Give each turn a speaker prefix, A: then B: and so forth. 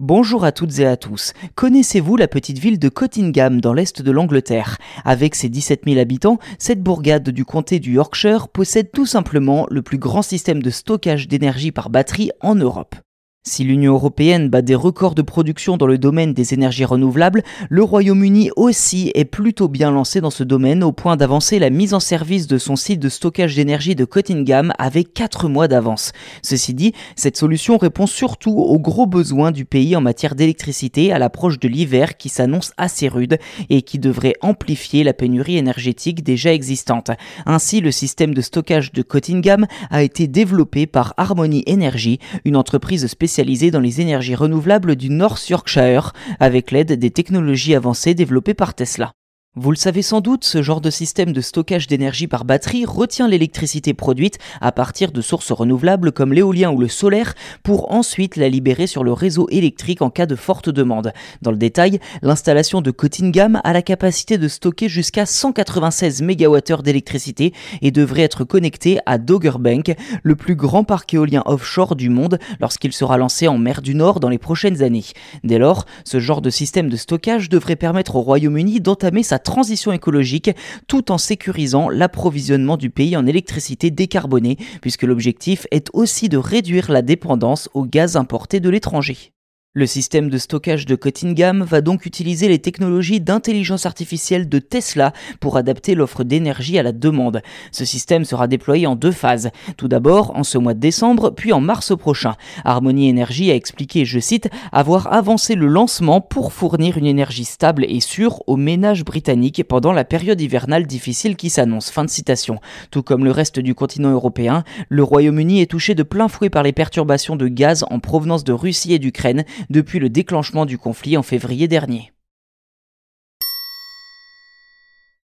A: Bonjour à toutes et à tous. Connaissez-vous la petite ville de Cottingham dans l'est de l'Angleterre? Avec ses 17 000 habitants, cette bourgade du comté du Yorkshire possède tout simplement le plus grand système de stockage d'énergie par batterie en Europe. Si l'Union européenne bat des records de production dans le domaine des énergies renouvelables, le Royaume-Uni aussi est plutôt bien lancé dans ce domaine au point d'avancer la mise en service de son site de stockage d'énergie de Cottingham avec 4 mois d'avance. Ceci dit, cette solution répond surtout aux gros besoins du pays en matière d'électricité à l'approche de l'hiver qui s'annonce assez rude et qui devrait amplifier la pénurie énergétique déjà existante. Ainsi, le système de stockage de Cottingham a été développé par Harmony Energy, une entreprise spécialisée spécialisé dans les énergies renouvelables du North Yorkshire, avec l'aide des technologies avancées développées par Tesla. Vous le savez sans doute, ce genre de système de stockage d'énergie par batterie retient l'électricité produite à partir de sources renouvelables comme l'éolien ou le solaire pour ensuite la libérer sur le réseau électrique en cas de forte demande. Dans le détail, l'installation de Cottingham a la capacité de stocker jusqu'à 196 MWh d'électricité et devrait être connectée à Dogger Bank, le plus grand parc éolien offshore du monde lorsqu'il sera lancé en mer du Nord dans les prochaines années. Dès lors, ce genre de système de stockage devrait permettre au Royaume-Uni d'entamer sa transition écologique tout en sécurisant l'approvisionnement du pays en électricité décarbonée, puisque l'objectif est aussi de réduire la dépendance au gaz importé de l'étranger. Le système de stockage de Cottingham va donc utiliser les technologies d'intelligence artificielle de Tesla pour adapter l'offre d'énergie à la demande. Ce système sera déployé en deux phases. Tout d'abord en ce mois de décembre, puis en mars prochain. Harmony Energy a expliqué, je cite, avoir avancé le lancement pour fournir une énergie stable et sûre aux ménages britanniques pendant la période hivernale difficile qui s'annonce. Tout comme le reste du continent européen, le Royaume-Uni est touché de plein fouet par les perturbations de gaz en provenance de Russie et d'Ukraine depuis le déclenchement du conflit en février dernier.